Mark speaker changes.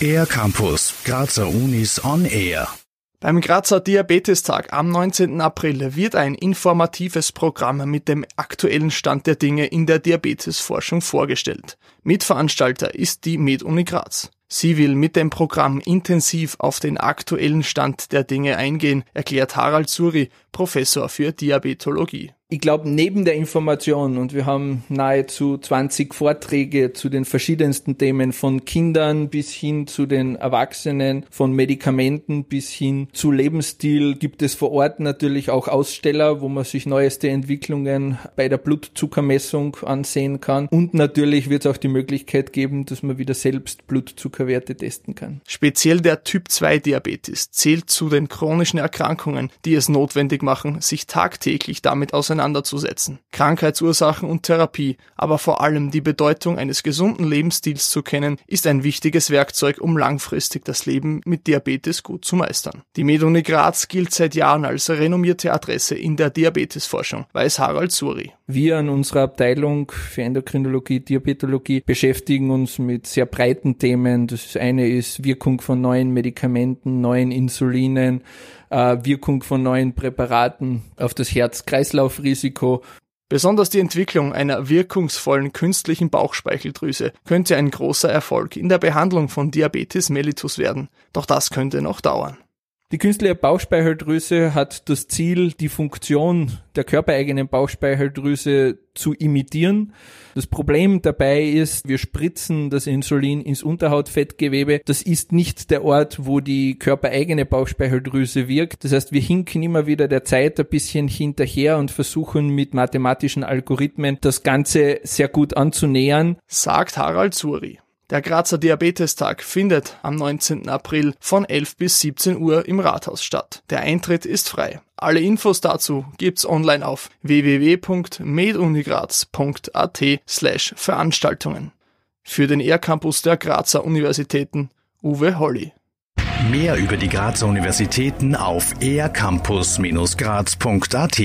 Speaker 1: Air Campus, Grazer Unis on Air.
Speaker 2: Beim Grazer Diabetestag am 19. April wird ein informatives Programm mit dem aktuellen Stand der Dinge in der Diabetesforschung vorgestellt. Mitveranstalter ist die MedUni Graz. Sie will mit dem Programm intensiv auf den aktuellen Stand der Dinge eingehen, erklärt Harald Suri, Professor für Diabetologie
Speaker 3: ich glaube, neben der Information, und wir haben nahezu 20 Vorträge zu den verschiedensten Themen, von Kindern bis hin zu den Erwachsenen, von Medikamenten bis hin zu Lebensstil, gibt es vor Ort natürlich auch Aussteller, wo man sich neueste Entwicklungen bei der Blutzuckermessung ansehen kann. Und natürlich wird es auch die Möglichkeit geben, dass man wieder selbst Blutzuckerwerte testen kann.
Speaker 2: Speziell der Typ-2-Diabetes zählt zu den chronischen Erkrankungen, die es notwendig machen, sich tagtäglich damit auseinanderzusetzen. Krankheitsursachen und Therapie, aber vor allem die Bedeutung eines gesunden Lebensstils zu kennen, ist ein wichtiges Werkzeug, um langfristig das Leben mit Diabetes gut zu meistern. Die Meduni Graz gilt seit Jahren als renommierte Adresse in der Diabetesforschung, weiß Harald Suri.
Speaker 3: Wir an unserer Abteilung für Endokrinologie, Diabetologie beschäftigen uns mit sehr breiten Themen. Das eine ist Wirkung von neuen Medikamenten, neuen Insulinen, äh, Wirkung von neuen Präparaten auf das Herz-Kreislauf-Risiko.
Speaker 2: Besonders die Entwicklung einer wirkungsvollen künstlichen Bauchspeicheldrüse könnte ein großer Erfolg in der Behandlung von Diabetes mellitus werden. Doch das könnte noch dauern.
Speaker 3: Die künstliche Bauchspeicheldrüse hat das Ziel, die Funktion der körpereigenen Bauchspeicheldrüse zu imitieren. Das Problem dabei ist, wir spritzen das Insulin ins Unterhautfettgewebe. Das ist nicht der Ort, wo die körpereigene Bauchspeicheldrüse wirkt. Das heißt, wir hinken immer wieder der Zeit ein bisschen hinterher und versuchen mit mathematischen Algorithmen das Ganze sehr gut anzunähern.
Speaker 2: Sagt Harald Suri. Der Grazer Diabetestag findet am 19. April von 11 bis 17 Uhr im Rathaus statt. Der Eintritt ist frei. Alle Infos dazu gibt's online auf www.medunigraz.at slash Veranstaltungen. Für den ER-Campus der Grazer Universitäten Uwe Holly.
Speaker 1: Mehr über die Grazer Universitäten auf ercampus-graz.at